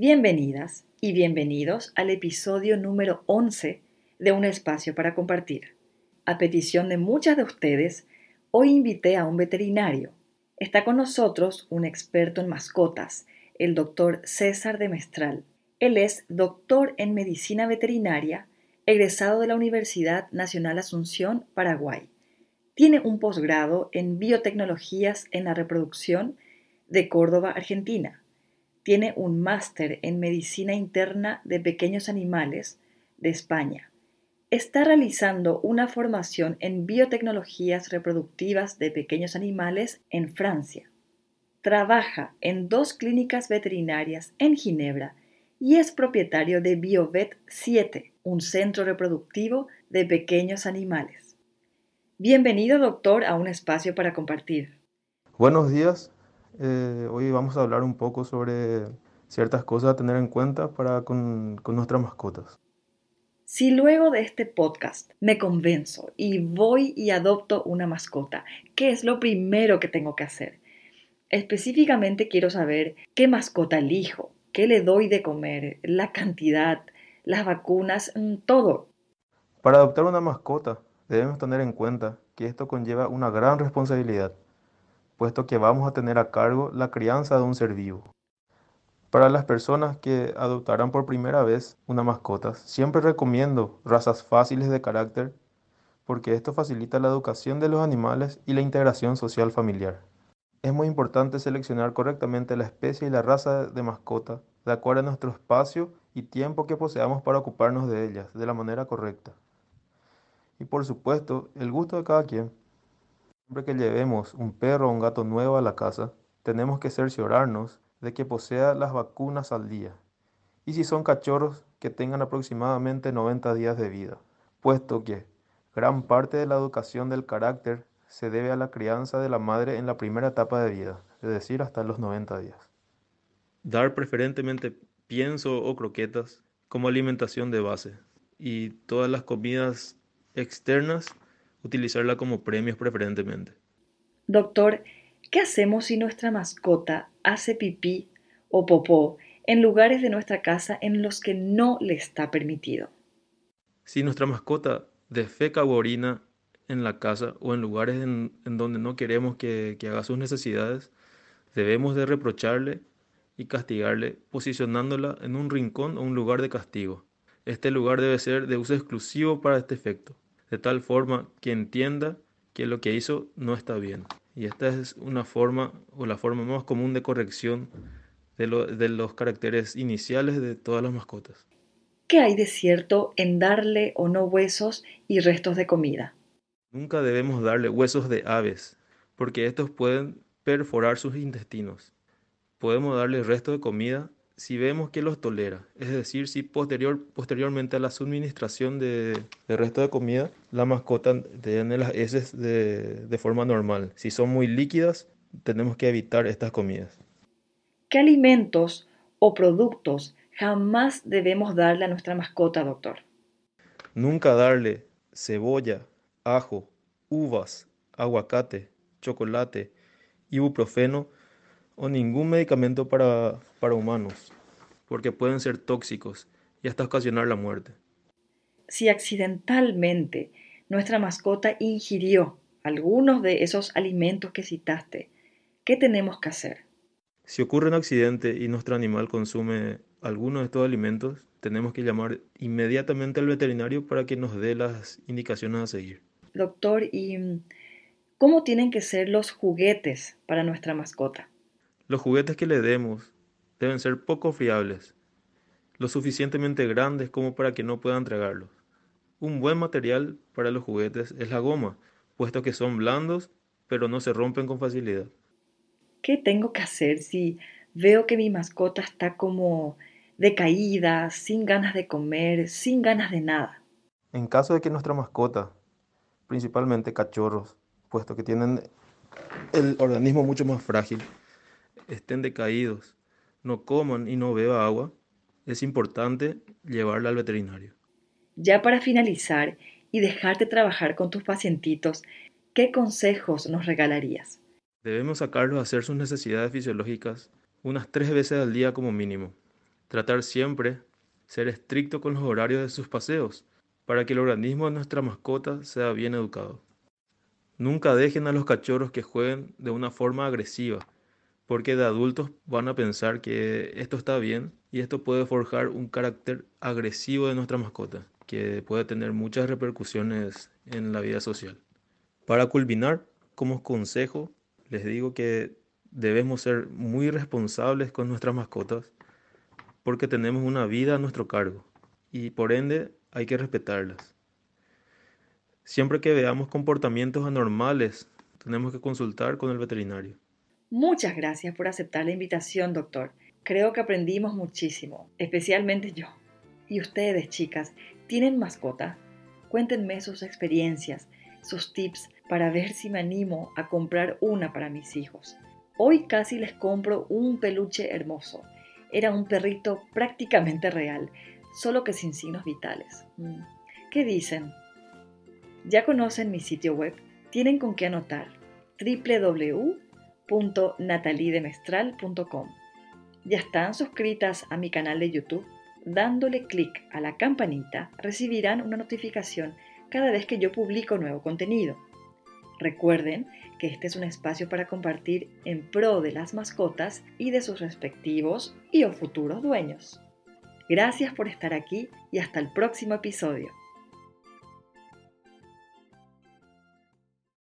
Bienvenidas y bienvenidos al episodio número 11 de Un Espacio para Compartir. A petición de muchas de ustedes, hoy invité a un veterinario. Está con nosotros un experto en mascotas, el doctor César de Mestral. Él es doctor en medicina veterinaria, egresado de la Universidad Nacional Asunción, Paraguay. Tiene un posgrado en biotecnologías en la reproducción de Córdoba, Argentina tiene un máster en Medicina Interna de Pequeños Animales de España. Está realizando una formación en biotecnologías reproductivas de pequeños animales en Francia. Trabaja en dos clínicas veterinarias en Ginebra y es propietario de BioVet 7, un centro reproductivo de pequeños animales. Bienvenido, doctor, a un espacio para compartir. Buenos días, eh, hoy vamos a hablar un poco sobre ciertas cosas a tener en cuenta para con, con nuestras mascotas. Si luego de este podcast me convenzo y voy y adopto una mascota, ¿qué es lo primero que tengo que hacer? Específicamente quiero saber qué mascota elijo, qué le doy de comer, la cantidad, las vacunas, mm, todo. Para adoptar una mascota debemos tener en cuenta que esto conlleva una gran responsabilidad puesto que vamos a tener a cargo la crianza de un ser vivo. Para las personas que adoptarán por primera vez una mascota, siempre recomiendo razas fáciles de carácter porque esto facilita la educación de los animales y la integración social familiar. Es muy importante seleccionar correctamente la especie y la raza de mascota de acuerdo a nuestro espacio y tiempo que poseamos para ocuparnos de ellas de la manera correcta. Y por supuesto, el gusto de cada quien. Siempre que llevemos un perro o un gato nuevo a la casa, tenemos que cerciorarnos de que posea las vacunas al día. Y si son cachorros, que tengan aproximadamente 90 días de vida, puesto que gran parte de la educación del carácter se debe a la crianza de la madre en la primera etapa de vida, es decir, hasta los 90 días. Dar preferentemente pienso o croquetas como alimentación de base y todas las comidas externas utilizarla como premios preferentemente. Doctor, ¿qué hacemos si nuestra mascota hace pipí o popó en lugares de nuestra casa en los que no le está permitido? Si nuestra mascota defeca o orina en la casa o en lugares en, donde no queremos que, que haga sus necesidades, debemos de reprocharle y castigarle posicionándola en un rincón o un lugar de castigo. Este lugar debe ser de uso exclusivo para este efecto de tal forma que entienda que lo que hizo no está bien. Y esta es una forma o la forma más común de corrección de, los caracteres iniciales de todas las mascotas. ¿Qué hay de cierto en darle o no huesos y restos de comida? Nunca debemos darle huesos de aves, porque estos pueden perforar sus intestinos. Podemos darle restos de comida si vemos que los tolera, es decir, si posterior, posteriormente a la suministración de, resto de comida, la mascota tiene las heces de, de forma normal. Si son muy líquidas, tenemos que evitar estas comidas. ¿Qué alimentos o productos jamás debemos darle a nuestra mascota, doctor? Nunca darle cebolla, ajo, uvas, aguacate, chocolate, ibuprofeno o ningún medicamento para, para humanos, porque pueden ser tóxicos y hasta ocasionar la muerte. Si accidentalmente nuestra mascota ingirió algunos de esos alimentos que citaste, ¿qué tenemos que hacer? Si ocurre un accidente y nuestro animal consume alguno de estos alimentos, tenemos que llamar inmediatamente al veterinario para que nos dé las indicaciones a seguir. Doctor, ¿y cómo tienen que ser los juguetes para nuestra mascota? Los juguetes que le demos deben ser poco fiables, lo suficientemente grandes como para que no puedan tragarlos. Un buen material para los juguetes es la goma, puesto que son blandos, pero no se rompen con facilidad. ¿Qué tengo que hacer si veo que mi mascota está como decaída, sin ganas de comer, sin ganas de nada? En caso de que nuestra mascota, principalmente cachorros, puesto que tienen el organismo mucho más frágil, estén decaídos, no coman y no beba agua, es importante llevarla al veterinario. Ya para finalizar y dejarte trabajar con tus pacientitos, ¿qué consejos nos regalarías? Debemos sacarlos a hacer sus necesidades fisiológicas unas tres veces al día como mínimo. Tratar siempre ser estricto con los horarios de sus paseos para que el organismo de nuestra mascota sea bien educado. Nunca dejen a los cachorros que jueguen de una forma agresiva, porque de adultos van a pensar que esto está bien y esto puede forjar un carácter agresivo de nuestra mascota, que puede tener muchas repercusiones en la vida social. Para culminar, como consejo, les digo que debemos ser muy responsables con nuestras mascotas porque tenemos una vida a nuestro cargo y por ende hay que respetarlas. Siempre que veamos comportamientos anormales, tenemos que consultar con el veterinario. Muchas gracias por aceptar la invitación, doctor. Creo que aprendimos muchísimo, especialmente yo. ¿Y ustedes, chicas, tienen mascota? Cuéntenme sus experiencias, sus tips para ver si me animo a comprar una para mis hijos. Hoy casi les compro un peluche hermoso. Era un perrito prácticamente real, solo que sin signos vitales. Mm. ¿Qué dicen? ¿Ya conocen mi sitio web? Tienen con qué anotar www.natalidemestral.com. ¿Ya están suscritas a mi canal de YouTube? Dándole clic a la campanita recibirán una notificación cada vez que yo publico nuevo contenido. Recuerden que este es un espacio para compartir en pro de las mascotas y de sus respectivos y o futuros dueños. Gracias por estar aquí y hasta el próximo episodio.